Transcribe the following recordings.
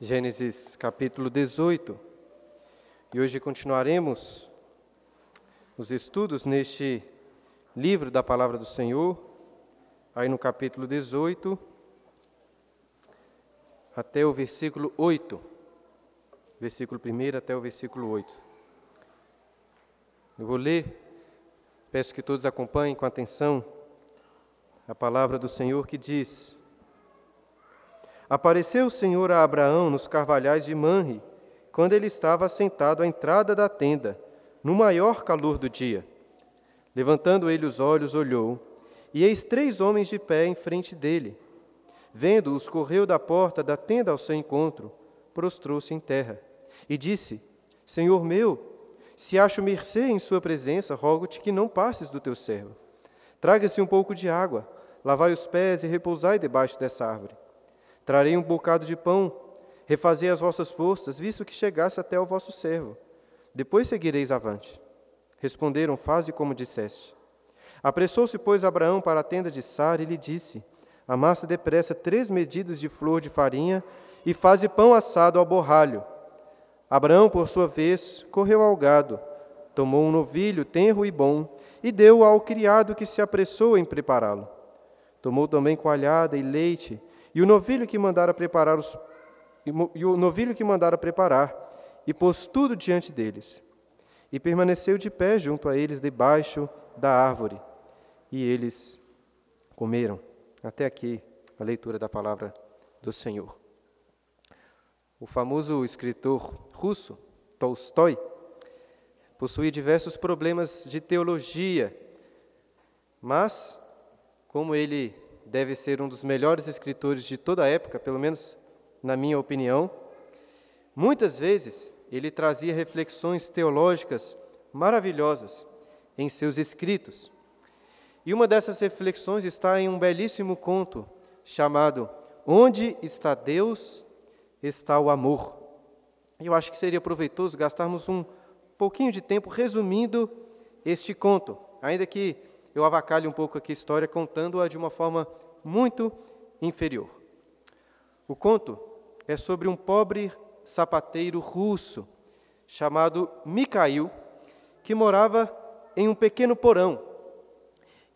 Gênesis capítulo 18. E hoje continuaremos os estudos neste livro da palavra do Senhor, aí no capítulo 18, até o versículo 8. Versículo 1 até o versículo 8. Eu vou ler, peço que todos acompanhem com atenção a palavra do Senhor que diz: Apareceu o Senhor a Abraão nos carvalhais de Manre, quando ele estava sentado à entrada da tenda, no maior calor do dia. Levantando ele os olhos, olhou, e eis três homens de pé em frente dele. Vendo-os, correu da porta da tenda ao seu encontro, prostrou-se em terra, e disse: Senhor meu, se acho mercê em sua presença, rogo-te que não passes do teu servo. Traga-se um pouco de água, lavai os pés e repousai debaixo dessa árvore. Trarei um bocado de pão, refazei as vossas forças, visto que chegasse até o vosso servo. Depois seguireis avante. Responderam: Faze como disseste. Apressou-se, pois, Abraão para a tenda de Sara e lhe disse: Amassa depressa três medidas de flor de farinha e faze pão assado ao borralho. Abraão, por sua vez, correu ao gado, tomou um novilho tenro e bom e deu ao criado que se apressou em prepará-lo. Tomou também coalhada e leite e o novilho que mandara preparar os e o novilho que mandara preparar, e pôs tudo diante deles. E permaneceu de pé junto a eles debaixo da árvore. E eles comeram. Até aqui a leitura da palavra do Senhor. O famoso escritor russo Tolstói possuía diversos problemas de teologia, mas como ele deve ser um dos melhores escritores de toda a época, pelo menos na minha opinião. Muitas vezes ele trazia reflexões teológicas maravilhosas em seus escritos. E uma dessas reflexões está em um belíssimo conto chamado Onde está Deus, está o amor. Eu acho que seria proveitoso gastarmos um pouquinho de tempo resumindo este conto, ainda que eu avacalhe um pouco aqui a história contando-a de uma forma muito inferior. O conto é sobre um pobre sapateiro russo chamado Mikhail, que morava em um pequeno porão.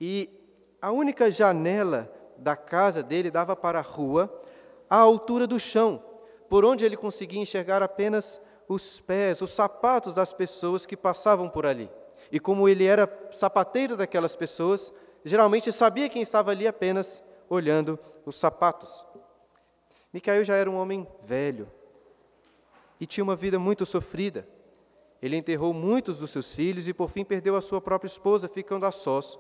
E a única janela da casa dele dava para a rua, à altura do chão, por onde ele conseguia enxergar apenas os pés, os sapatos das pessoas que passavam por ali. E como ele era sapateiro daquelas pessoas, geralmente sabia quem estava ali apenas olhando os sapatos. Micael já era um homem velho e tinha uma vida muito sofrida. Ele enterrou muitos dos seus filhos e, por fim, perdeu a sua própria esposa, ficando a sós,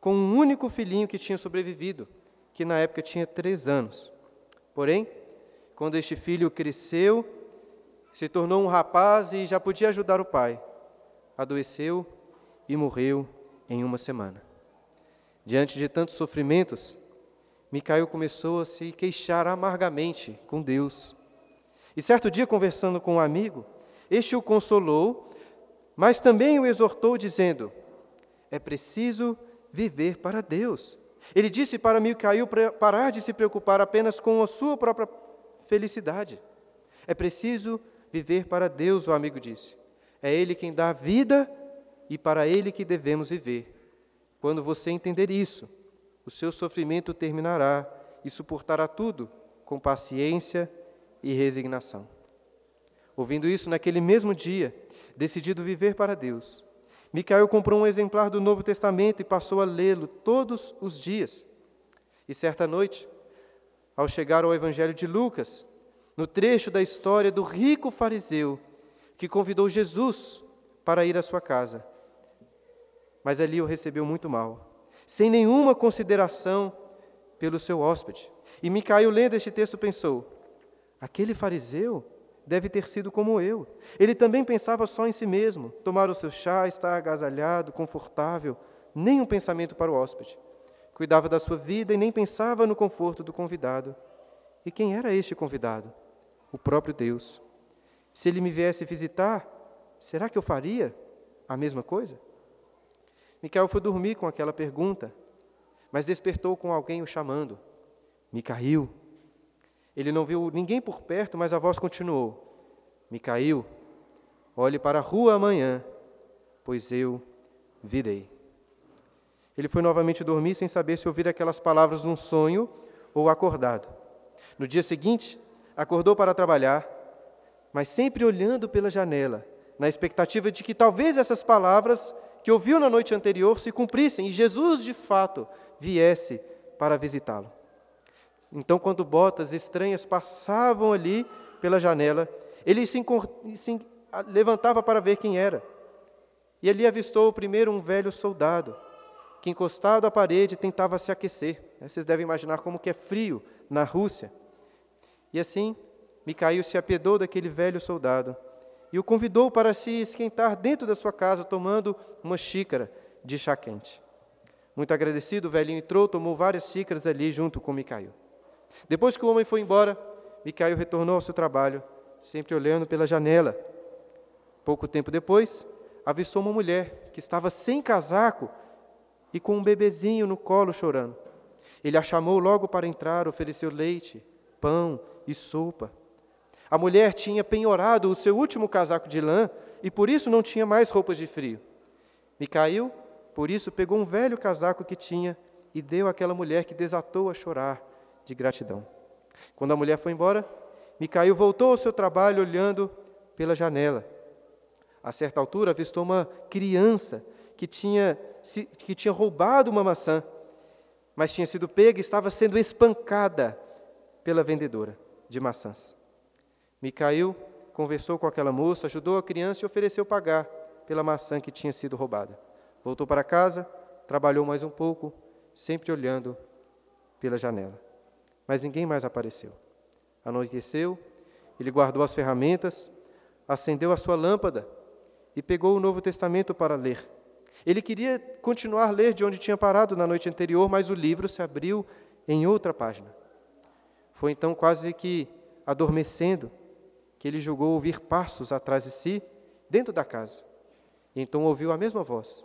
com um único filhinho que tinha sobrevivido, que na época tinha três anos. Porém, quando este filho cresceu, se tornou um rapaz e já podia ajudar o pai, adoeceu e morreu em uma semana. Diante de tantos sofrimentos, Micael começou a se queixar amargamente com Deus. E certo dia, conversando com um amigo, este o consolou, mas também o exortou, dizendo: É preciso viver para Deus. Ele disse para Micael parar de se preocupar apenas com a sua própria felicidade. É preciso viver para Deus, o amigo disse. É Ele quem dá a vida e para Ele que devemos viver. Quando você entender isso, o seu sofrimento terminará e suportará tudo com paciência e resignação. Ouvindo isso, naquele mesmo dia, decidido viver para Deus, Micael comprou um exemplar do Novo Testamento e passou a lê-lo todos os dias. E certa noite, ao chegar ao Evangelho de Lucas, no trecho da história do rico fariseu que convidou Jesus para ir à sua casa, mas ali o recebeu muito mal, sem nenhuma consideração pelo seu hóspede. E Micael, lendo este texto, pensou: aquele fariseu deve ter sido como eu. Ele também pensava só em si mesmo, tomar o seu chá, estar agasalhado, confortável, nem um pensamento para o hóspede. Cuidava da sua vida e nem pensava no conforto do convidado. E quem era este convidado? O próprio Deus. Se ele me viesse visitar, será que eu faria a mesma coisa? Micael foi dormir com aquela pergunta, mas despertou com alguém o chamando. Micael. Ele não viu ninguém por perto, mas a voz continuou: Micael, olhe para a rua amanhã, pois eu virei. Ele foi novamente dormir sem saber se ouvir aquelas palavras num sonho ou acordado. No dia seguinte, acordou para trabalhar, mas sempre olhando pela janela, na expectativa de que talvez essas palavras que ouviu na noite anterior se cumprissem e Jesus, de fato, viesse para visitá-lo. Então, quando botas estranhas passavam ali pela janela, ele se, se levantava para ver quem era. E ali avistou primeiro um velho soldado, que encostado à parede tentava se aquecer. Vocês devem imaginar como que é frio na Rússia. E assim, Micael se apiedou daquele velho soldado e o convidou para se esquentar dentro da sua casa, tomando uma xícara de chá quente. Muito agradecido, o velhinho entrou, tomou várias xícaras ali junto com Micael. Depois que o homem foi embora, Micael retornou ao seu trabalho, sempre olhando pela janela. Pouco tempo depois, avistou uma mulher que estava sem casaco e com um bebezinho no colo chorando. Ele a chamou logo para entrar, ofereceu leite, pão e sopa. A mulher tinha penhorado o seu último casaco de lã e por isso não tinha mais roupas de frio. Micael, por isso, pegou um velho casaco que tinha e deu àquela mulher que desatou a chorar de gratidão. Quando a mulher foi embora, Micael voltou ao seu trabalho olhando pela janela. A certa altura, avistou uma criança que tinha, que tinha roubado uma maçã, mas tinha sido pega e estava sendo espancada pela vendedora de maçãs. Micael conversou com aquela moça, ajudou a criança e ofereceu pagar pela maçã que tinha sido roubada. Voltou para casa, trabalhou mais um pouco, sempre olhando pela janela mas ninguém mais apareceu. Anoiteceu, ele guardou as ferramentas, acendeu a sua lâmpada e pegou o Novo Testamento para ler. Ele queria continuar a ler de onde tinha parado na noite anterior, mas o livro se abriu em outra página. Foi então quase que adormecendo que ele julgou ouvir passos atrás de si, dentro da casa. E então ouviu a mesma voz: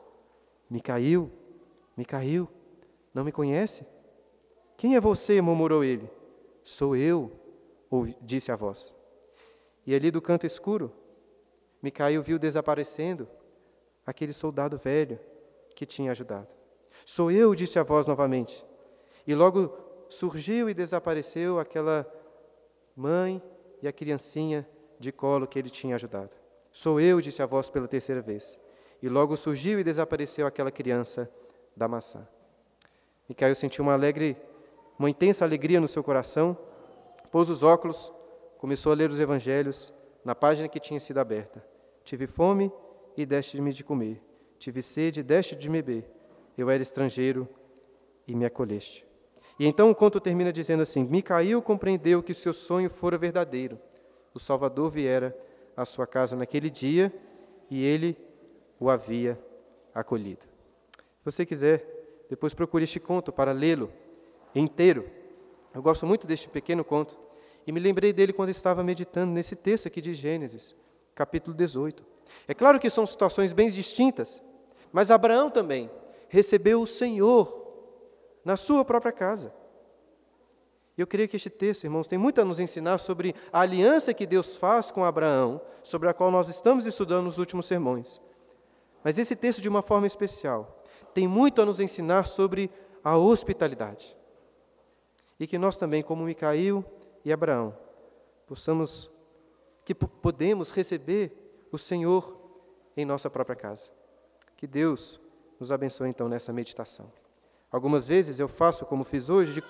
Micael, Micael, não me conhece? Quem é você? murmurou ele. Sou eu, disse a voz. E ali do canto escuro, Micael viu desaparecendo aquele soldado velho que tinha ajudado. Sou eu, disse a voz novamente. E logo surgiu e desapareceu aquela mãe e a criancinha de colo que ele tinha ajudado. Sou eu, disse a voz pela terceira vez. E logo surgiu e desapareceu aquela criança da maçã. Micael sentiu uma alegre uma intensa alegria no seu coração, pôs os óculos, começou a ler os evangelhos na página que tinha sido aberta. Tive fome e deste-me de comer. Tive sede e deste de beber. Eu era estrangeiro e me acolheste. E então o conto termina dizendo assim: Micael compreendeu que seu sonho fora verdadeiro. O Salvador viera à sua casa naquele dia e ele o havia acolhido. Se você quiser, depois procure este conto para lê-lo inteiro. Eu gosto muito deste pequeno conto e me lembrei dele quando estava meditando nesse texto aqui de Gênesis, capítulo 18. É claro que são situações bem distintas, mas Abraão também recebeu o Senhor na sua própria casa. E eu creio que este texto, irmãos, tem muito a nos ensinar sobre a aliança que Deus faz com Abraão, sobre a qual nós estamos estudando nos últimos sermões. Mas esse texto, de uma forma especial, tem muito a nos ensinar sobre a hospitalidade e que nós também, como Micael e Abraão, possamos, que podemos receber o Senhor em nossa própria casa. Que Deus nos abençoe então nessa meditação. Algumas vezes eu faço, como fiz hoje, de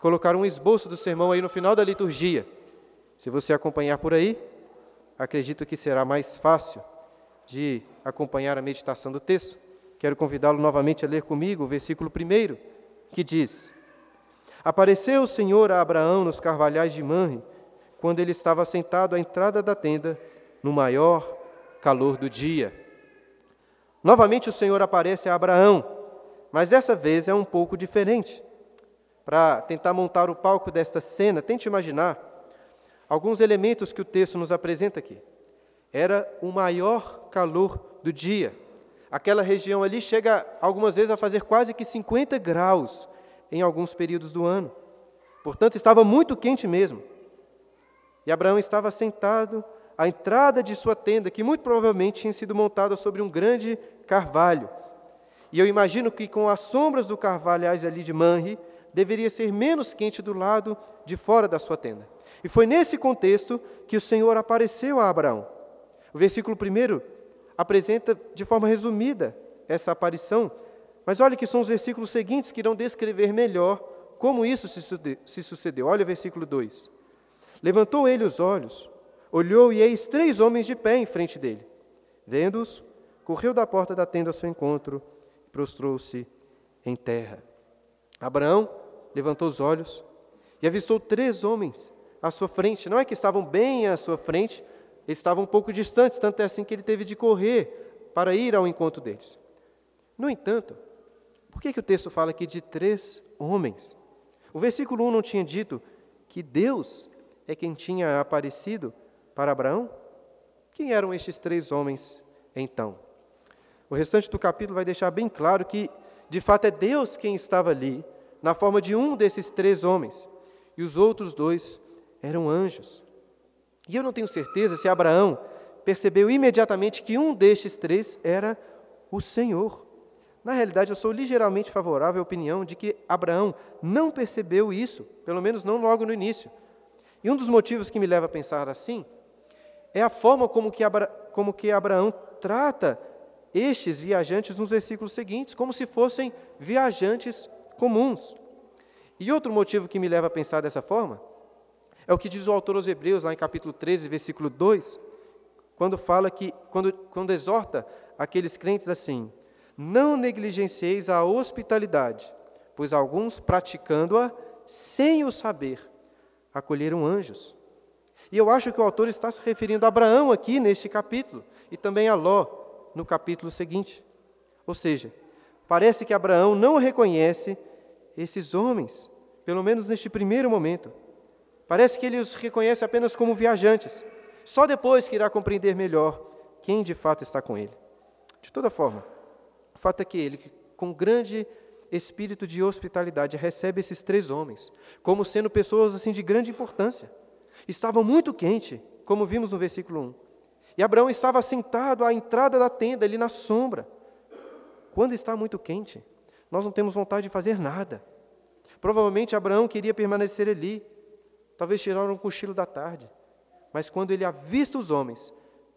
colocar um esboço do sermão aí no final da liturgia. Se você acompanhar por aí, acredito que será mais fácil de acompanhar a meditação do texto. Quero convidá-lo novamente a ler comigo o versículo 1, que diz: Apareceu o Senhor a Abraão nos carvalhais de Manre, quando ele estava sentado à entrada da tenda, no maior calor do dia. Novamente o Senhor aparece a Abraão, mas dessa vez é um pouco diferente. Para tentar montar o palco desta cena, tente imaginar alguns elementos que o texto nos apresenta aqui. Era o maior calor do dia. Aquela região ali chega algumas vezes a fazer quase que 50 graus em alguns períodos do ano. Portanto, estava muito quente mesmo. E Abraão estava sentado à entrada de sua tenda, que muito provavelmente tinha sido montada sobre um grande carvalho. E eu imagino que com as sombras do carvalhais ali de Manre, deveria ser menos quente do lado de fora da sua tenda. E foi nesse contexto que o Senhor apareceu a Abraão. O versículo 1 apresenta de forma resumida essa aparição, mas olha que são os versículos seguintes que irão descrever melhor como isso se sucedeu. Olha o versículo 2. Levantou ele os olhos, olhou e eis três homens de pé em frente dele. Vendo-os, correu da porta da tenda ao seu encontro prostrou-se em terra. Abraão levantou os olhos e avistou três homens à sua frente. Não é que estavam bem à sua frente, estavam um pouco distantes, tanto é assim que ele teve de correr para ir ao encontro deles. No entanto, por que, que o texto fala aqui de três homens? O versículo 1 não tinha dito que Deus é quem tinha aparecido para Abraão? Quem eram estes três homens então? O restante do capítulo vai deixar bem claro que, de fato, é Deus quem estava ali, na forma de um desses três homens, e os outros dois eram anjos. E eu não tenho certeza se Abraão percebeu imediatamente que um destes três era o Senhor. Na realidade, eu sou ligeiramente favorável à opinião de que Abraão não percebeu isso, pelo menos não logo no início. E um dos motivos que me leva a pensar assim é a forma como que, Abra, como que Abraão trata estes viajantes nos versículos seguintes, como se fossem viajantes comuns. E outro motivo que me leva a pensar dessa forma é o que diz o autor aos Hebreus, lá em capítulo 13, versículo 2, quando fala que, quando, quando exorta aqueles crentes assim: Não negligencieis a hospitalidade, pois alguns, praticando-a sem o saber, acolheram anjos. E eu acho que o autor está se referindo a Abraão aqui neste capítulo, e também a Ló no capítulo seguinte. Ou seja, parece que Abraão não reconhece esses homens, pelo menos neste primeiro momento. Parece que ele os reconhece apenas como viajantes, só depois que irá compreender melhor quem de fato está com ele. De toda forma, o fato é que ele, com grande espírito de hospitalidade, recebe esses três homens, como sendo pessoas assim de grande importância. Estavam muito quente, como vimos no versículo 1. E Abraão estava sentado à entrada da tenda, ali na sombra. Quando está muito quente, nós não temos vontade de fazer nada. Provavelmente Abraão queria permanecer ali, talvez tirar um cochilo da tarde. Mas quando ele avista os homens,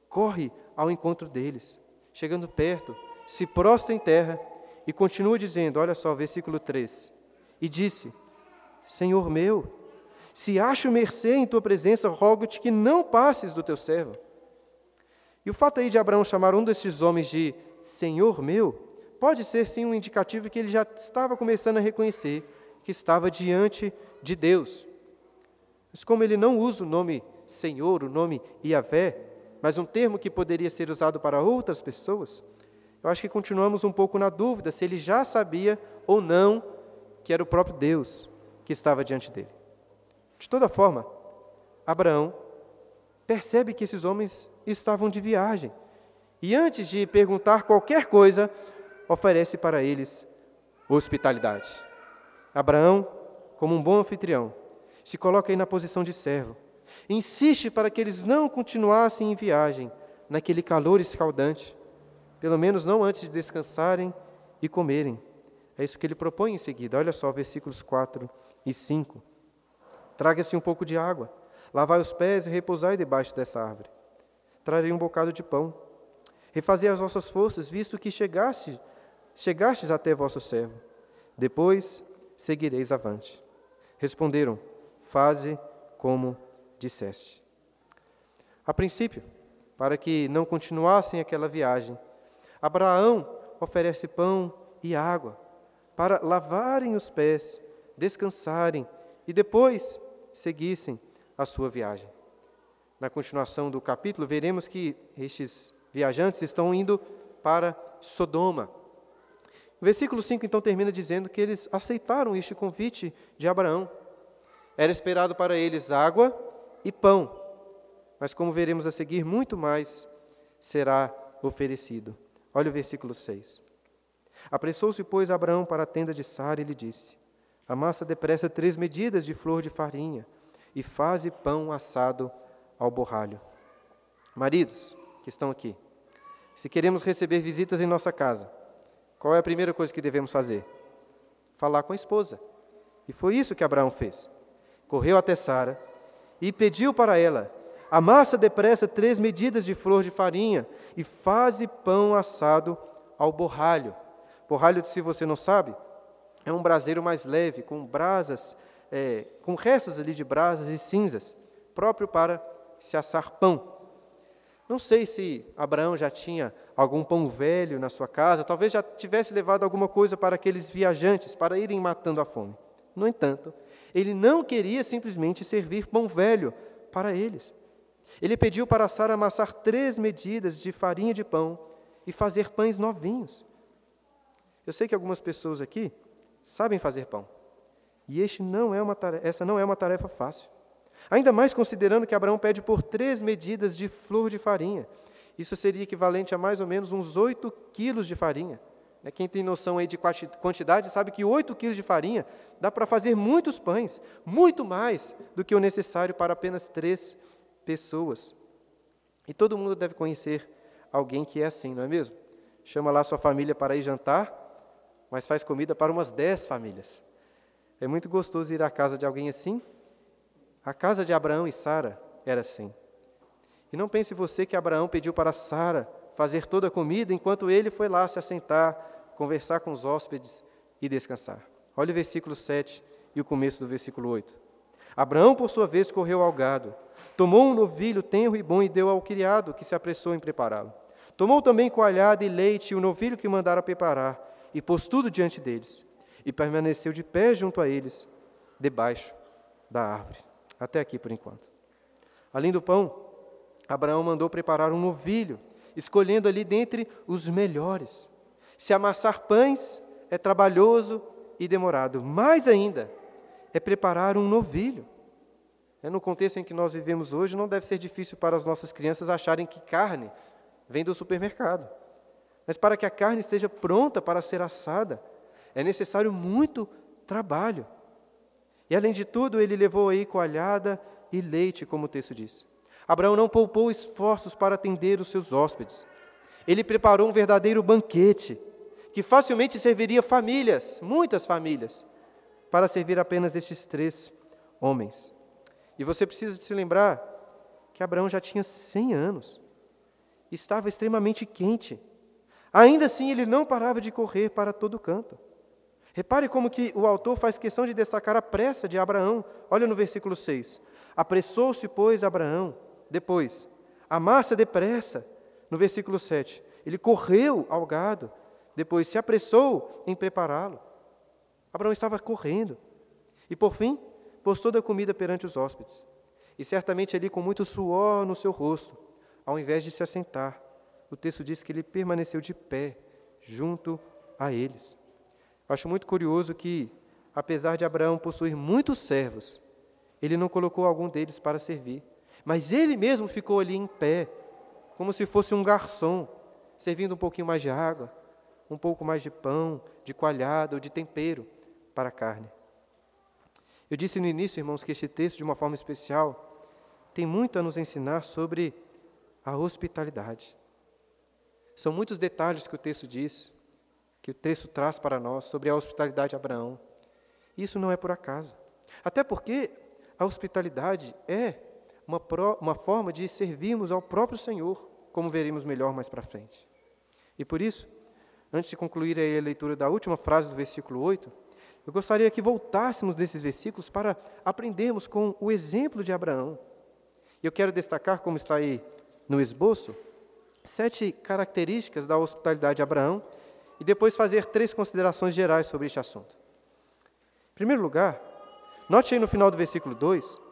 corre ao encontro deles. Chegando perto, se prostra em terra e continua dizendo: olha só, versículo 3: E disse: Senhor meu, se acho mercê em tua presença, rogo-te que não passes do teu servo. E o fato aí de Abraão chamar um desses homens de Senhor meu, pode ser sim um indicativo que ele já estava começando a reconhecer que estava diante de Deus. Mas como ele não usa o nome Senhor, o nome Iavé, mas um termo que poderia ser usado para outras pessoas, eu acho que continuamos um pouco na dúvida se ele já sabia ou não que era o próprio Deus que estava diante dele. De toda forma, Abraão percebe que esses homens estavam de viagem e, antes de perguntar qualquer coisa, oferece para eles hospitalidade. Abraão, como um bom anfitrião, se coloca aí na posição de servo. Insiste para que eles não continuassem em viagem naquele calor escaldante, pelo menos não antes de descansarem e comerem. É isso que ele propõe em seguida. Olha só, versículos 4 e 5. Traga-se um pouco de água, lavai os pés e repousai debaixo dessa árvore. Trarei um bocado de pão. Refazei as vossas forças, visto que chegaste, chegastes até vosso servo. Depois seguireis avante. Responderam: Faze como disseste. A princípio, para que não continuassem aquela viagem, Abraão oferece pão e água para lavarem os pés, descansarem e depois seguissem a sua viagem. Na continuação do capítulo, veremos que estes viajantes estão indo para Sodoma. O versículo 5 então termina dizendo que eles aceitaram este convite de Abraão. Era esperado para eles água e pão, mas como veremos a seguir, muito mais será oferecido. Olha o versículo 6. Apressou-se, pois, Abraão para a tenda de Sara e lhe disse: Amassa depressa três medidas de flor de farinha e faze pão assado ao borralho. Maridos que estão aqui, se queremos receber visitas em nossa casa, qual é a primeira coisa que devemos fazer? Falar com a esposa. E foi isso que Abraão fez. Correu até Sara e pediu para ela: Amassa depressa três medidas de flor de farinha e faze pão assado ao borralho. Borralho, se você não sabe, é um braseiro mais leve, com brasas, é, com restos ali de brasas e cinzas, próprio para se assar pão. Não sei se Abraão já tinha algum pão velho na sua casa, talvez já tivesse levado alguma coisa para aqueles viajantes, para irem matando a fome. No entanto, ele não queria simplesmente servir pão velho para eles. Ele pediu para Sara amassar três medidas de farinha de pão e fazer pães novinhos. Eu sei que algumas pessoas aqui sabem fazer pão. E não é tarefa, essa não é uma tarefa fácil. Ainda mais considerando que Abraão pede por três medidas de flor de farinha. Isso seria equivalente a mais ou menos uns oito quilos de farinha. Né, quem tem noção aí de quantidade sabe que oito quilos de farinha dá para fazer muitos pães, muito mais do que o necessário para apenas três pessoas. E todo mundo deve conhecer alguém que é assim, não é mesmo? Chama lá sua família para ir jantar, mas faz comida para umas dez famílias. É muito gostoso ir à casa de alguém assim. A casa de Abraão e Sara era assim. E não pense você que Abraão pediu para Sara fazer toda a comida enquanto ele foi lá se assentar, conversar com os hóspedes e descansar. Olha o versículo 7 e o começo do versículo 8. Abraão, por sua vez, correu ao gado, tomou um novilho tenro e bom e deu ao criado, que se apressou em prepará-lo. Tomou também coalhada e leite e o novilho que mandara preparar, e pôs tudo diante deles, e permaneceu de pé junto a eles, debaixo da árvore. Até aqui por enquanto. Além do pão, Abraão mandou preparar um novilho, escolhendo ali dentre os melhores. Se amassar pães é trabalhoso e demorado, mais ainda é preparar um novilho. É, no contexto em que nós vivemos hoje, não deve ser difícil para as nossas crianças acharem que carne vem do supermercado. Mas para que a carne esteja pronta para ser assada, é necessário muito trabalho. E além de tudo, ele levou aí coalhada e leite, como o texto diz. Abraão não poupou esforços para atender os seus hóspedes. Ele preparou um verdadeiro banquete, que facilmente serviria famílias, muitas famílias, para servir apenas estes três homens. E você precisa se lembrar que Abraão já tinha 100 anos, estava extremamente quente. Ainda assim, ele não parava de correr para todo canto. Repare como que o autor faz questão de destacar a pressa de Abraão. Olha no versículo 6. Apressou-se, pois, Abraão depois, amassa depressa, no versículo 7. Ele correu ao gado, depois se apressou em prepará-lo. Abraão estava correndo. E por fim, pôs toda a comida perante os hóspedes. E certamente ali com muito suor no seu rosto, ao invés de se assentar. O texto diz que ele permaneceu de pé, junto a eles. Eu acho muito curioso que, apesar de Abraão possuir muitos servos, ele não colocou algum deles para servir. Mas ele mesmo ficou ali em pé, como se fosse um garçom, servindo um pouquinho mais de água, um pouco mais de pão, de coalhada ou de tempero para a carne. Eu disse no início, irmãos, que este texto, de uma forma especial, tem muito a nos ensinar sobre a hospitalidade. São muitos detalhes que o texto diz, que o texto traz para nós sobre a hospitalidade de Abraão. Isso não é por acaso. Até porque a hospitalidade é uma, pro, uma forma de servirmos ao próprio Senhor, como veremos melhor mais para frente. E por isso, antes de concluir a leitura da última frase do versículo 8, eu gostaria que voltássemos desses versículos para aprendermos com o exemplo de Abraão. E eu quero destacar, como está aí no esboço, sete características da hospitalidade de Abraão e depois fazer três considerações gerais sobre este assunto. Em primeiro lugar, note aí no final do versículo 2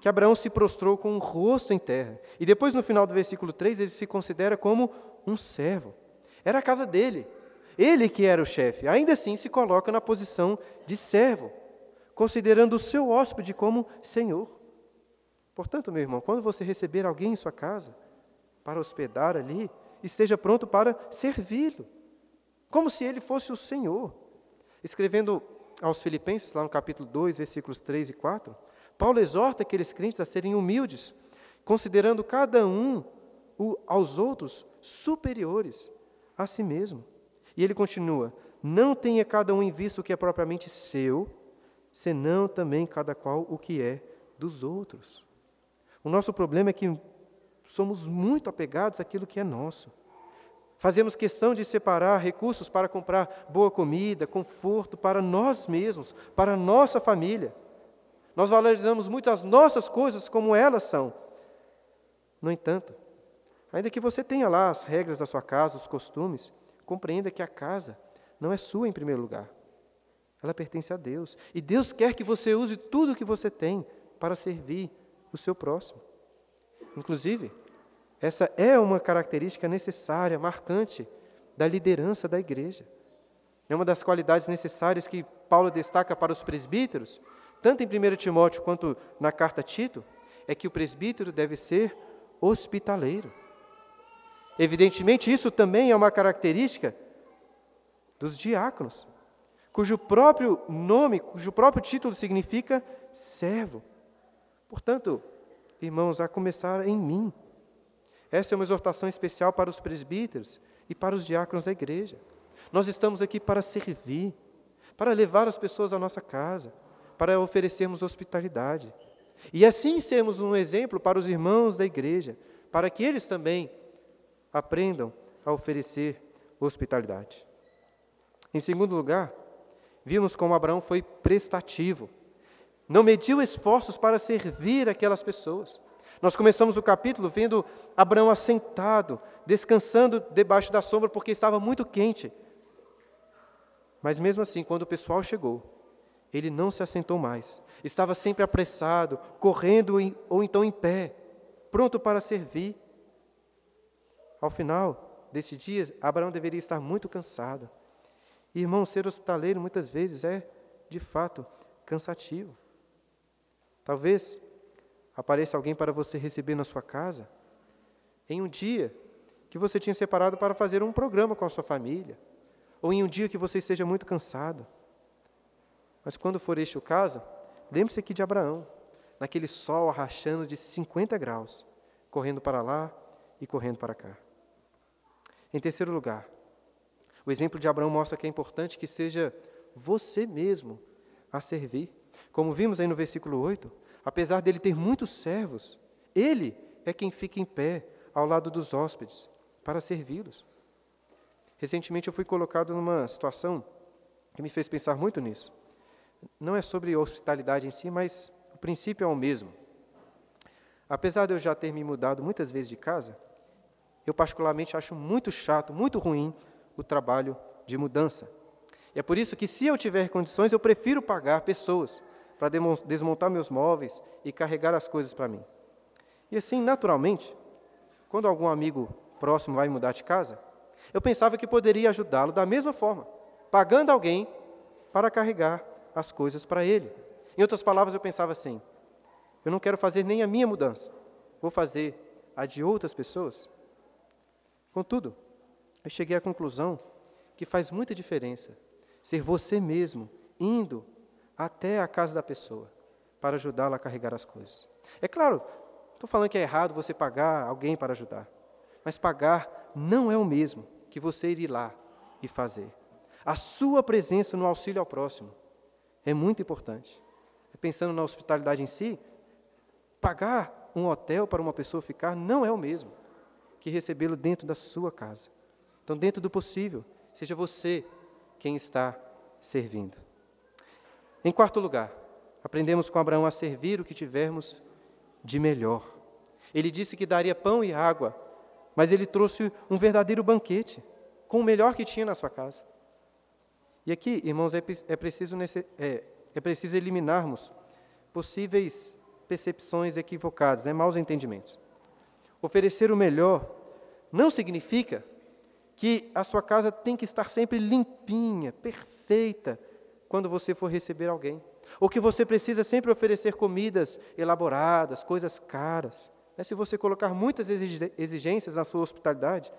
que Abraão se prostrou com o rosto em terra. E depois, no final do versículo 3, ele se considera como um servo. Era a casa dele. Ele que era o chefe. Ainda assim, se coloca na posição de servo, considerando o seu hóspede como senhor. Portanto, meu irmão, quando você receber alguém em sua casa para hospedar ali, esteja pronto para servi-lo, como se ele fosse o senhor. Escrevendo aos Filipenses, lá no capítulo 2, versículos 3 e 4, Paulo exorta aqueles crentes a serem humildes, considerando cada um aos outros superiores a si mesmo. E ele continua: Não tenha cada um em vista o que é propriamente seu, senão também cada qual o que é dos outros. O nosso problema é que somos muito apegados àquilo que é nosso. Fazemos questão de separar recursos para comprar boa comida, conforto para nós mesmos, para a nossa família. Nós valorizamos muito as nossas coisas como elas são. No entanto, ainda que você tenha lá as regras da sua casa, os costumes, compreenda que a casa não é sua em primeiro lugar. Ela pertence a Deus. E Deus quer que você use tudo o que você tem para servir o seu próximo. Inclusive, essa é uma característica necessária, marcante da liderança da igreja. É uma das qualidades necessárias que Paulo destaca para os presbíteros, tanto em 1 Timóteo quanto na carta a Tito, é que o presbítero deve ser hospitaleiro. Evidentemente, isso também é uma característica dos diáconos, cujo próprio nome, cujo próprio título significa servo. Portanto, irmãos, a começar em mim. Essa é uma exortação especial para os presbíteros e para os diáconos da igreja. Nós estamos aqui para servir, para levar as pessoas à nossa casa, para oferecermos hospitalidade. E assim sermos um exemplo para os irmãos da igreja, para que eles também aprendam a oferecer hospitalidade. Em segundo lugar, vimos como Abraão foi prestativo não mediu esforços para servir aquelas pessoas. Nós começamos o capítulo vendo Abraão assentado, descansando debaixo da sombra porque estava muito quente. Mas mesmo assim, quando o pessoal chegou, ele não se assentou mais. Estava sempre apressado, correndo ou então em pé, pronto para servir. Ao final desse dia, Abraão deveria estar muito cansado. Irmão, ser hospitaleiro muitas vezes é, de fato, cansativo. Talvez apareça alguém para você receber na sua casa em um dia que você tinha separado para fazer um programa com a sua família, ou em um dia que você esteja muito cansado. Mas quando for este o caso, lembre-se aqui de Abraão, naquele sol arrachando de 50 graus, correndo para lá e correndo para cá. Em terceiro lugar, o exemplo de Abraão mostra que é importante que seja você mesmo a servir. Como vimos aí no versículo 8, apesar dele ter muitos servos, ele é quem fica em pé ao lado dos hóspedes para servi-los. Recentemente eu fui colocado numa situação que me fez pensar muito nisso. Não é sobre hospitalidade em si, mas o princípio é o mesmo. Apesar de eu já ter me mudado muitas vezes de casa, eu particularmente acho muito chato, muito ruim o trabalho de mudança. E é por isso que, se eu tiver condições, eu prefiro pagar pessoas para desmontar meus móveis e carregar as coisas para mim. E assim, naturalmente, quando algum amigo próximo vai mudar de casa, eu pensava que poderia ajudá-lo da mesma forma, pagando alguém para carregar as coisas para ele. Em outras palavras, eu pensava assim: eu não quero fazer nem a minha mudança, vou fazer a de outras pessoas. Contudo, eu cheguei à conclusão que faz muita diferença ser você mesmo indo até a casa da pessoa para ajudá-la a carregar as coisas. É claro, estou falando que é errado você pagar alguém para ajudar, mas pagar não é o mesmo que você ir lá e fazer. A sua presença no auxílio ao próximo é muito importante. Pensando na hospitalidade em si, pagar um hotel para uma pessoa ficar não é o mesmo que recebê-lo dentro da sua casa. Então, dentro do possível, seja você quem está servindo. Em quarto lugar, aprendemos com Abraão a servir o que tivermos de melhor. Ele disse que daria pão e água, mas ele trouxe um verdadeiro banquete, com o melhor que tinha na sua casa. E aqui, irmãos, é, é preciso, é, é preciso eliminarmos possíveis percepções equivocadas, né, maus entendimentos. Oferecer o melhor não significa que a sua casa tem que estar sempre limpinha, perfeita, quando você for receber alguém. Ou que você precisa sempre oferecer comidas elaboradas, coisas caras. Né, se você colocar muitas exigências na sua hospitalidade,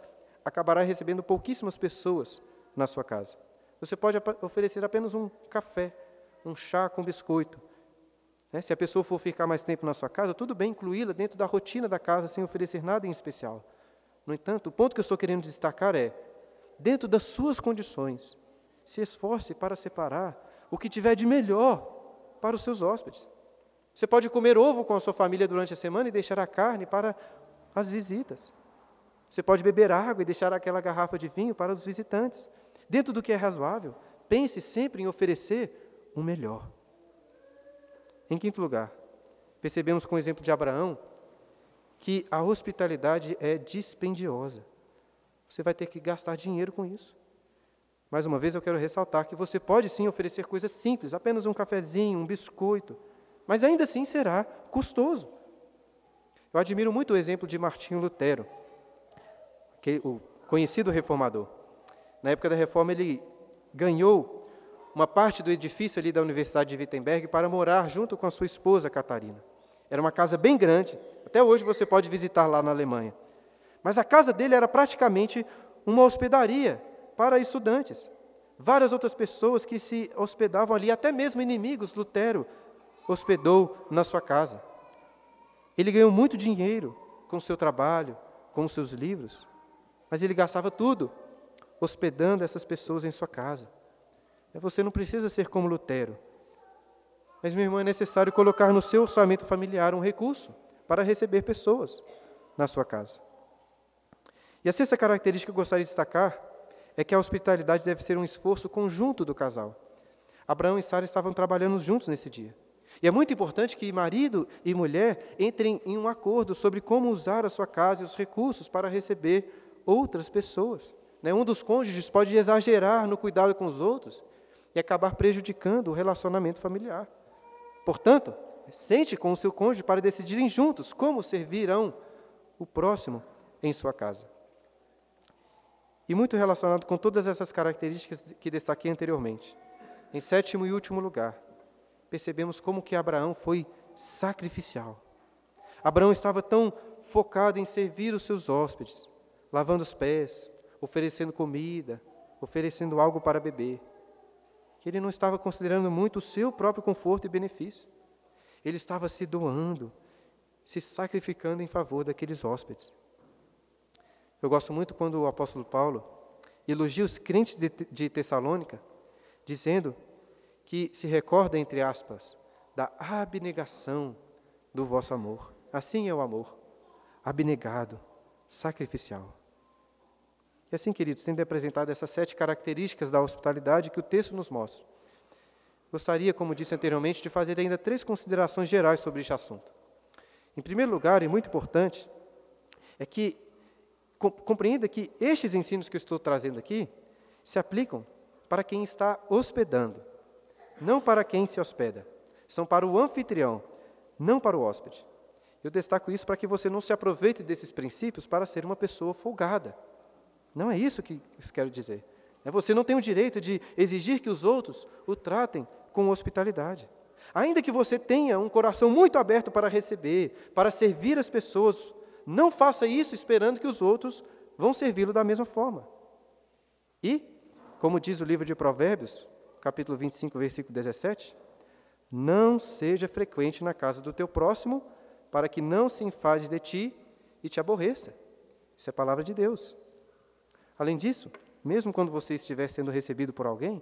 acabará recebendo pouquíssimas pessoas na sua casa. Você pode oferecer apenas um café um chá com biscoito. Né? Se a pessoa for ficar mais tempo na sua casa, tudo bem incluí-la dentro da rotina da casa sem oferecer nada em especial. No entanto, o ponto que eu estou querendo destacar é: dentro das suas condições, se esforce para separar o que tiver de melhor para os seus hóspedes. Você pode comer ovo com a sua família durante a semana e deixar a carne para as visitas. Você pode beber água e deixar aquela garrafa de vinho para os visitantes. Dentro do que é razoável, pense sempre em oferecer o melhor. Em quinto lugar, percebemos com o exemplo de Abraão que a hospitalidade é dispendiosa. Você vai ter que gastar dinheiro com isso. Mais uma vez, eu quero ressaltar que você pode sim oferecer coisas simples, apenas um cafezinho, um biscoito, mas ainda assim será custoso. Eu admiro muito o exemplo de Martinho Lutero, que, o conhecido reformador. Na época da reforma, ele ganhou uma parte do edifício ali da Universidade de Wittenberg para morar junto com a sua esposa Catarina. Era uma casa bem grande, até hoje você pode visitar lá na Alemanha. Mas a casa dele era praticamente uma hospedaria para estudantes. Várias outras pessoas que se hospedavam ali, até mesmo inimigos, Lutero hospedou na sua casa. Ele ganhou muito dinheiro com seu trabalho, com seus livros, mas ele gastava tudo hospedando essas pessoas em sua casa. Você não precisa ser como Lutero, mas, meu irmão, é necessário colocar no seu orçamento familiar um recurso para receber pessoas na sua casa. E a sexta característica que eu gostaria de destacar é que a hospitalidade deve ser um esforço conjunto do casal. Abraão e Sara estavam trabalhando juntos nesse dia. E é muito importante que marido e mulher entrem em um acordo sobre como usar a sua casa e os recursos para receber outras pessoas. Né? Um dos cônjuges pode exagerar no cuidado com os outros e acabar prejudicando o relacionamento familiar. Portanto, sente com o seu cônjuge para decidirem juntos como servirão o próximo em sua casa. E muito relacionado com todas essas características que destaquei anteriormente. Em sétimo e último lugar, percebemos como que Abraão foi sacrificial. Abraão estava tão focado em servir os seus hóspedes, lavando os pés, oferecendo comida, oferecendo algo para beber, que ele não estava considerando muito o seu próprio conforto e benefício. Ele estava se doando, se sacrificando em favor daqueles hóspedes. Eu gosto muito quando o apóstolo Paulo elogia os crentes de Tessalônica, dizendo que se recorda, entre aspas, da abnegação do vosso amor. Assim é o amor, abnegado, sacrificial. E assim, queridos, tendo apresentado essas sete características da hospitalidade que o texto nos mostra, gostaria, como disse anteriormente, de fazer ainda três considerações gerais sobre este assunto. Em primeiro lugar, e muito importante, é que compreenda que estes ensinos que eu estou trazendo aqui se aplicam para quem está hospedando, não para quem se hospeda. São para o anfitrião, não para o hóspede. Eu destaco isso para que você não se aproveite desses princípios para ser uma pessoa folgada. Não é isso que eu quero dizer. É você não tem o direito de exigir que os outros o tratem com hospitalidade. Ainda que você tenha um coração muito aberto para receber, para servir as pessoas, não faça isso esperando que os outros vão servi-lo da mesma forma. E, como diz o livro de Provérbios, capítulo 25, versículo 17, não seja frequente na casa do teu próximo, para que não se enfade de ti e te aborreça. Isso é a palavra de Deus. Além disso, mesmo quando você estiver sendo recebido por alguém,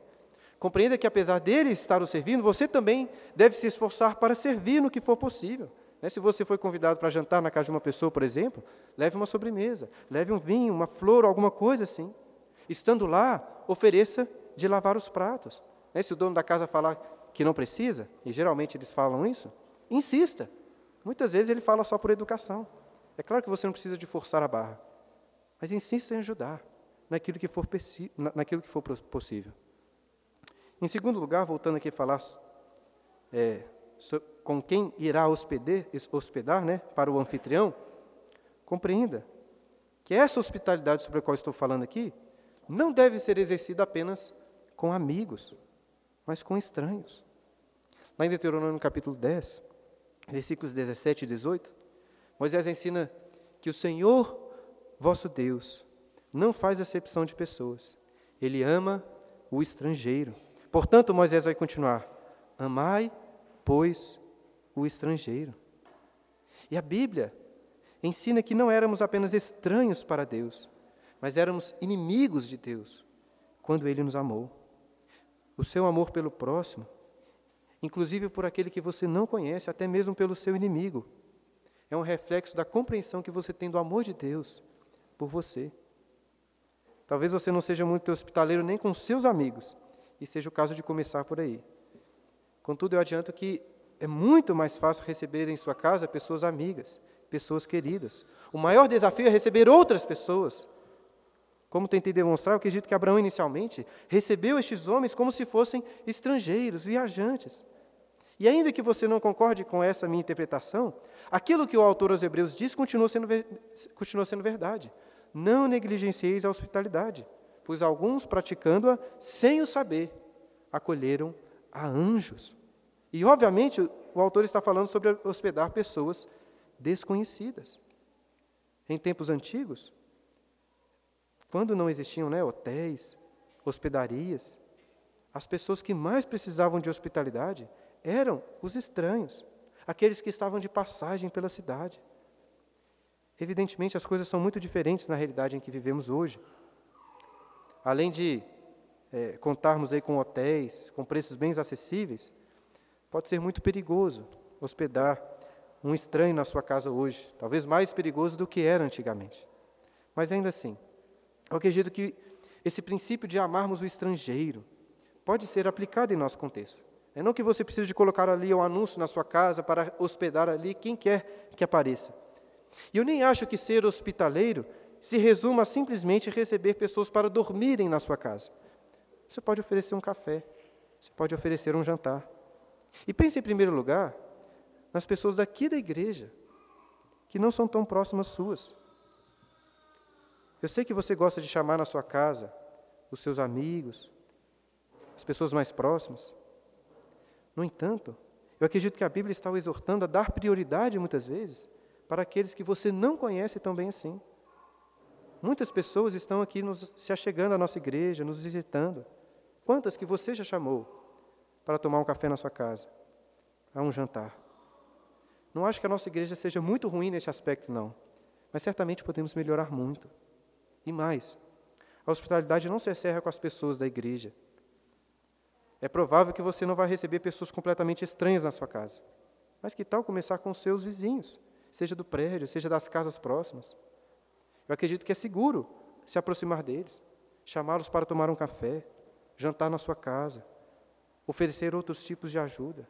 compreenda que apesar dele estar o servindo, você também deve se esforçar para servir no que for possível. Né? Se você foi convidado para jantar na casa de uma pessoa, por exemplo, leve uma sobremesa, leve um vinho, uma flor, alguma coisa assim. Estando lá, ofereça de lavar os pratos. Né? Se o dono da casa falar que não precisa, e geralmente eles falam isso, insista. Muitas vezes ele fala só por educação. É claro que você não precisa de forçar a barra, mas insista em ajudar naquilo que for, naquilo que for possível. Em segundo lugar, voltando aqui a falar é, com quem irá hospeder, hospedar né, para o anfitrião, compreenda que essa hospitalidade sobre a qual estou falando aqui não deve ser exercida apenas com amigos, mas com estranhos. Lá em Deuteronômio capítulo 10, versículos 17 e 18, Moisés ensina que o Senhor, vosso Deus, não faz acepção de pessoas. Ele ama o estrangeiro. Portanto, Moisés vai continuar: Amai, pois, o estrangeiro. E a Bíblia ensina que não éramos apenas estranhos para Deus, mas éramos inimigos de Deus quando Ele nos amou. O seu amor pelo próximo, inclusive por aquele que você não conhece, até mesmo pelo seu inimigo, é um reflexo da compreensão que você tem do amor de Deus por você. Talvez você não seja muito hospitaleiro nem com seus amigos, e seja o caso de começar por aí. Contudo, eu adianto que é muito mais fácil receber em sua casa pessoas amigas, pessoas queridas. O maior desafio é receber outras pessoas. Como tentei demonstrar, eu acredito que Abraão inicialmente recebeu estes homens como se fossem estrangeiros, viajantes. E ainda que você não concorde com essa minha interpretação, aquilo que o autor aos Hebreus diz continua sendo, continua sendo verdade. Não negligencieis a hospitalidade, pois alguns, praticando-a sem o saber, acolheram a anjos. E, obviamente, o autor está falando sobre hospedar pessoas desconhecidas. Em tempos antigos, quando não existiam né, hotéis, hospedarias, as pessoas que mais precisavam de hospitalidade eram os estranhos, aqueles que estavam de passagem pela cidade. Evidentemente, as coisas são muito diferentes na realidade em que vivemos hoje. Além de é, contarmos aí com hotéis, com preços bem acessíveis, Pode ser muito perigoso hospedar um estranho na sua casa hoje, talvez mais perigoso do que era antigamente. Mas ainda assim, eu acredito que esse princípio de amarmos o estrangeiro pode ser aplicado em nosso contexto. É não que você precise de colocar ali um anúncio na sua casa para hospedar ali quem quer que apareça. E eu nem acho que ser hospitaleiro se resuma a simplesmente receber pessoas para dormirem na sua casa. Você pode oferecer um café, você pode oferecer um jantar. E pense em primeiro lugar nas pessoas daqui da igreja, que não são tão próximas suas. Eu sei que você gosta de chamar na sua casa os seus amigos, as pessoas mais próximas. No entanto, eu acredito que a Bíblia está o exortando a dar prioridade, muitas vezes, para aqueles que você não conhece tão bem assim. Muitas pessoas estão aqui nos, se achegando à nossa igreja, nos visitando. Quantas que você já chamou? Para tomar um café na sua casa, a um jantar. Não acho que a nossa igreja seja muito ruim nesse aspecto, não. Mas certamente podemos melhorar muito. E mais, a hospitalidade não se encerra com as pessoas da igreja. É provável que você não vai receber pessoas completamente estranhas na sua casa. Mas que tal começar com os seus vizinhos, seja do prédio, seja das casas próximas? Eu acredito que é seguro se aproximar deles, chamá-los para tomar um café, jantar na sua casa, oferecer outros tipos de ajuda.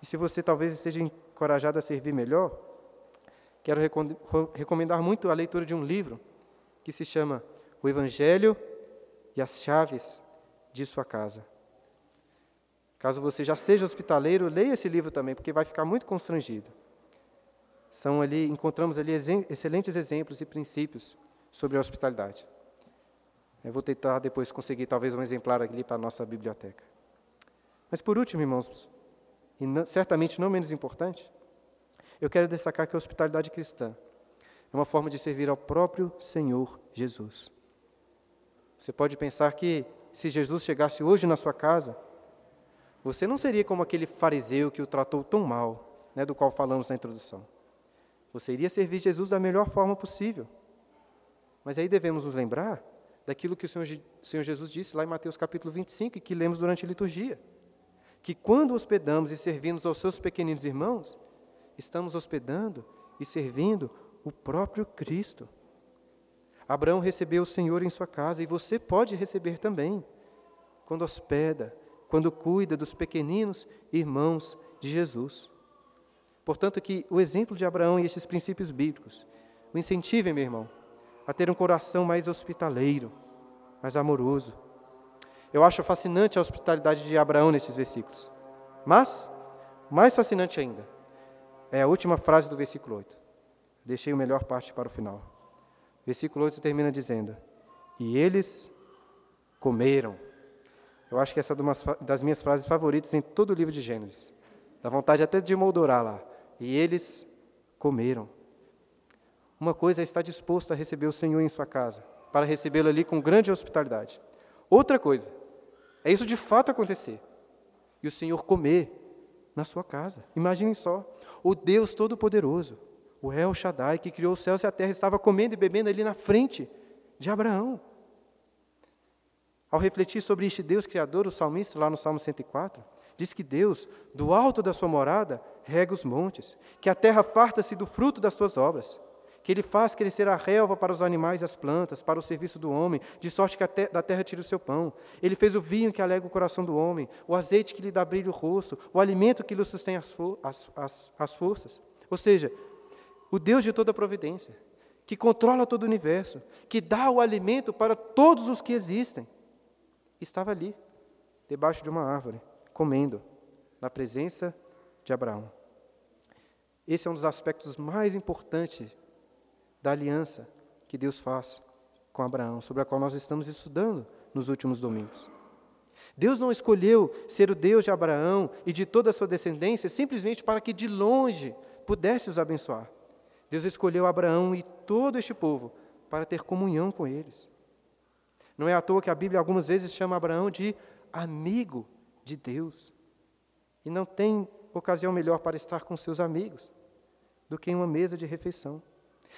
E se você talvez esteja encorajado a servir melhor, quero recomendar muito a leitura de um livro que se chama O Evangelho e as Chaves de Sua Casa. Caso você já seja hospitaleiro, leia esse livro também, porque vai ficar muito constrangido. São ali, encontramos ali excelentes exemplos e princípios sobre a hospitalidade. Eu vou tentar depois conseguir talvez um exemplar ali para a nossa biblioteca. Mas por último, irmãos, e não, certamente não menos importante, eu quero destacar que a hospitalidade cristã é uma forma de servir ao próprio Senhor Jesus. Você pode pensar que se Jesus chegasse hoje na sua casa, você não seria como aquele fariseu que o tratou tão mal, né, do qual falamos na introdução. Você iria servir Jesus da melhor forma possível. Mas aí devemos nos lembrar daquilo que o Senhor, Senhor Jesus disse lá em Mateus capítulo 25 e que lemos durante a liturgia. Que quando hospedamos e servimos aos seus pequeninos irmãos, estamos hospedando e servindo o próprio Cristo. Abraão recebeu o Senhor em sua casa e você pode receber também, quando hospeda, quando cuida dos pequeninos irmãos de Jesus. Portanto, que o exemplo de Abraão e esses princípios bíblicos o incentivem, meu irmão, a ter um coração mais hospitaleiro, mais amoroso. Eu acho fascinante a hospitalidade de Abraão nesses versículos. Mas, mais fascinante ainda, é a última frase do versículo 8. Deixei a melhor parte para o final. Versículo 8 termina dizendo: E eles comeram. Eu acho que essa é uma das minhas frases favoritas em todo o livro de Gênesis. Dá vontade até de moldurar lá. E eles comeram. Uma coisa é estar disposto a receber o Senhor em sua casa, para recebê-lo ali com grande hospitalidade. Outra coisa é isso de fato acontecer. e o Senhor comer na sua casa. Imaginem só, o Deus Todo-Poderoso, o El Shaddai, que criou os céus e a terra, estava comendo e bebendo ali na frente de Abraão. Ao refletir sobre este Deus Criador, o salmista, lá no Salmo 104, diz que Deus, do alto da sua morada, rega os montes, que a terra farta-se do fruto das suas obras que ele faz crescer a relva para os animais e as plantas, para o serviço do homem, de sorte que te da terra tira o seu pão. Ele fez o vinho que alega o coração do homem, o azeite que lhe dá brilho o rosto, o alimento que lhe sustém as, as, as, as forças. Ou seja, o Deus de toda providência, que controla todo o universo, que dá o alimento para todos os que existem, estava ali, debaixo de uma árvore, comendo, na presença de Abraão. Esse é um dos aspectos mais importantes da aliança que Deus faz com Abraão, sobre a qual nós estamos estudando nos últimos domingos. Deus não escolheu ser o Deus de Abraão e de toda a sua descendência simplesmente para que de longe pudesse os abençoar. Deus escolheu Abraão e todo este povo para ter comunhão com eles. Não é à toa que a Bíblia algumas vezes chama Abraão de amigo de Deus. E não tem ocasião melhor para estar com seus amigos do que em uma mesa de refeição.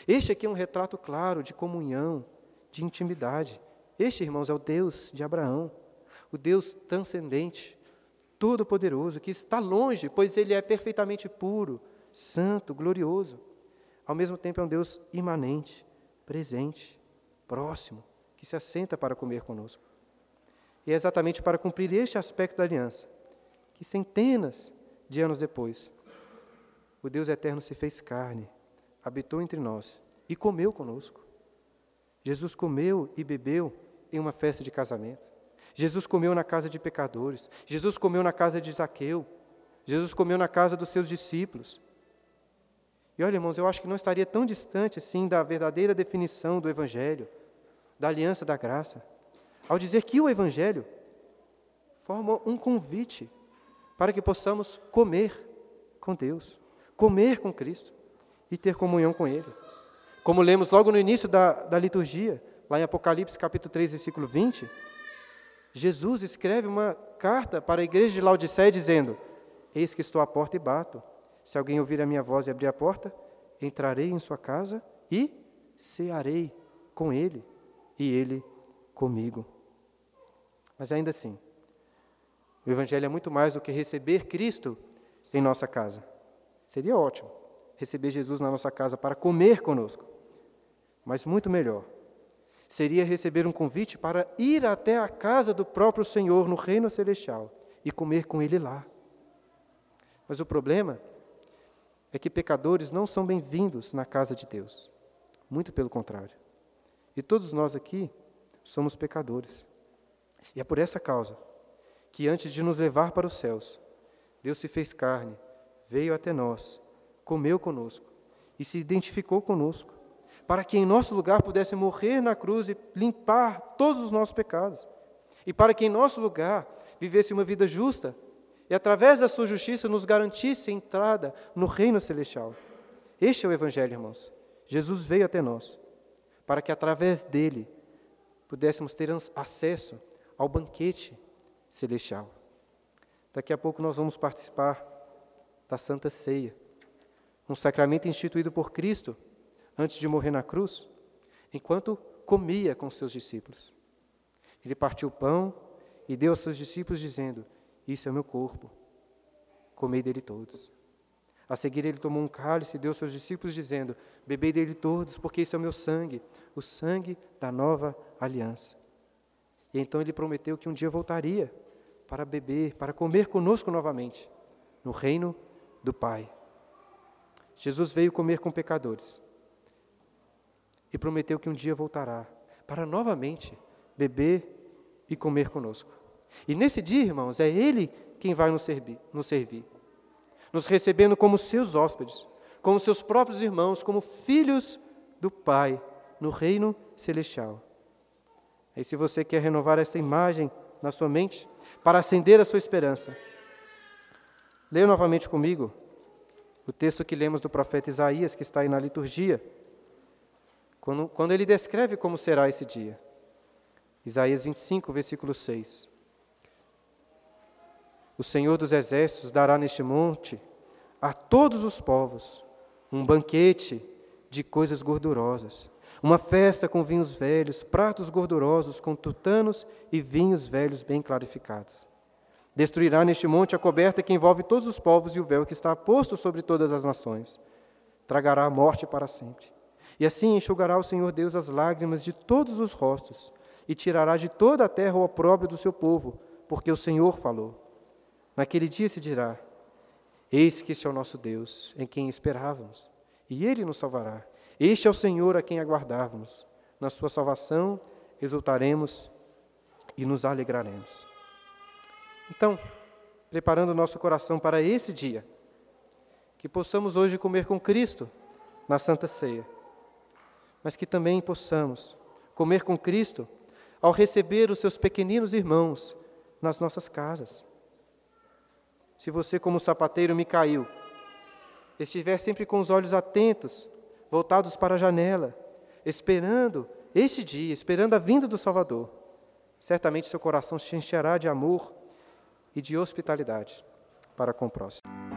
Este aqui é um retrato claro de comunhão, de intimidade. Este, irmãos, é o Deus de Abraão, o Deus transcendente, todo-poderoso, que está longe, pois ele é perfeitamente puro, santo, glorioso. Ao mesmo tempo, é um Deus imanente, presente, próximo, que se assenta para comer conosco. E é exatamente para cumprir este aspecto da aliança que centenas de anos depois, o Deus eterno se fez carne habitou entre nós e comeu conosco. Jesus comeu e bebeu em uma festa de casamento. Jesus comeu na casa de pecadores. Jesus comeu na casa de Zaqueu. Jesus comeu na casa dos seus discípulos. E olha, irmãos, eu acho que não estaria tão distante assim da verdadeira definição do Evangelho, da aliança da graça, ao dizer que o Evangelho forma um convite para que possamos comer com Deus, comer com Cristo e ter comunhão com Ele. Como lemos logo no início da, da liturgia, lá em Apocalipse capítulo 3, versículo 20, Jesus escreve uma carta para a igreja de Laodiceia dizendo: Eis que estou à porta e bato. Se alguém ouvir a minha voz e abrir a porta, entrarei em sua casa e cearei com ele e ele comigo. Mas ainda assim, o Evangelho é muito mais do que receber Cristo em nossa casa. Seria ótimo receber Jesus na nossa casa para comer conosco. Mas muito melhor seria receber um convite para ir até a casa do próprio Senhor no reino celestial e comer com Ele lá. Mas o problema é que pecadores não são bem-vindos na casa de Deus. Muito pelo contrário. E todos nós aqui somos pecadores. E é por essa causa que, antes de nos levar para os céus, Deus se fez carne, veio até nós comeu conosco e se identificou conosco, para que em nosso lugar pudesse morrer na cruz e limpar todos os nossos pecados, e para que em nosso lugar vivesse uma vida justa e, através da sua justiça, nos garantisse entrada no reino celestial. Este é o Evangelho, irmãos. Jesus veio até nós, para que através dele pudéssemos ter acesso ao banquete celestial. Daqui a pouco nós vamos participar da Santa Ceia um sacramento instituído por Cristo antes de morrer na cruz, enquanto comia com seus discípulos. Ele partiu o pão e deu aos seus discípulos, dizendo: Isso é o meu corpo, comei dele todos. A seguir, ele tomou um cálice e deu aos seus discípulos, dizendo: Bebei dele todos, porque isso é o meu sangue, o sangue da nova aliança. E então ele prometeu que um dia voltaria para beber, para comer conosco novamente, no reino do Pai. Jesus veio comer com pecadores e prometeu que um dia voltará para novamente beber e comer conosco. E nesse dia, irmãos, é Ele quem vai nos servir, nos servir, nos recebendo como seus hóspedes, como seus próprios irmãos, como filhos do Pai no reino celestial. E se você quer renovar essa imagem na sua mente, para acender a sua esperança, leia novamente comigo o texto que lemos do profeta Isaías, que está aí na liturgia, quando, quando ele descreve como será esse dia. Isaías 25, versículo 6. O Senhor dos Exércitos dará neste monte a todos os povos um banquete de coisas gordurosas, uma festa com vinhos velhos, pratos gordurosos com tutanos e vinhos velhos bem clarificados. Destruirá neste monte a coberta que envolve todos os povos e o véu que está posto sobre todas as nações. Tragará a morte para sempre. E assim enxugará o Senhor Deus as lágrimas de todos os rostos e tirará de toda a terra o opróbrio do seu povo, porque o Senhor falou. Naquele dia se dirá: Eis que este é o nosso Deus, em quem esperávamos, e ele nos salvará. Este é o Senhor a quem aguardávamos. Na sua salvação exultaremos e nos alegraremos. Então, preparando o nosso coração para esse dia, que possamos hoje comer com Cristo na Santa Ceia, mas que também possamos comer com Cristo ao receber os seus pequeninos irmãos nas nossas casas. Se você, como sapateiro Micael, estiver sempre com os olhos atentos, voltados para a janela, esperando este dia, esperando a vinda do Salvador, certamente seu coração se encherá de amor e de hospitalidade para com o próximo.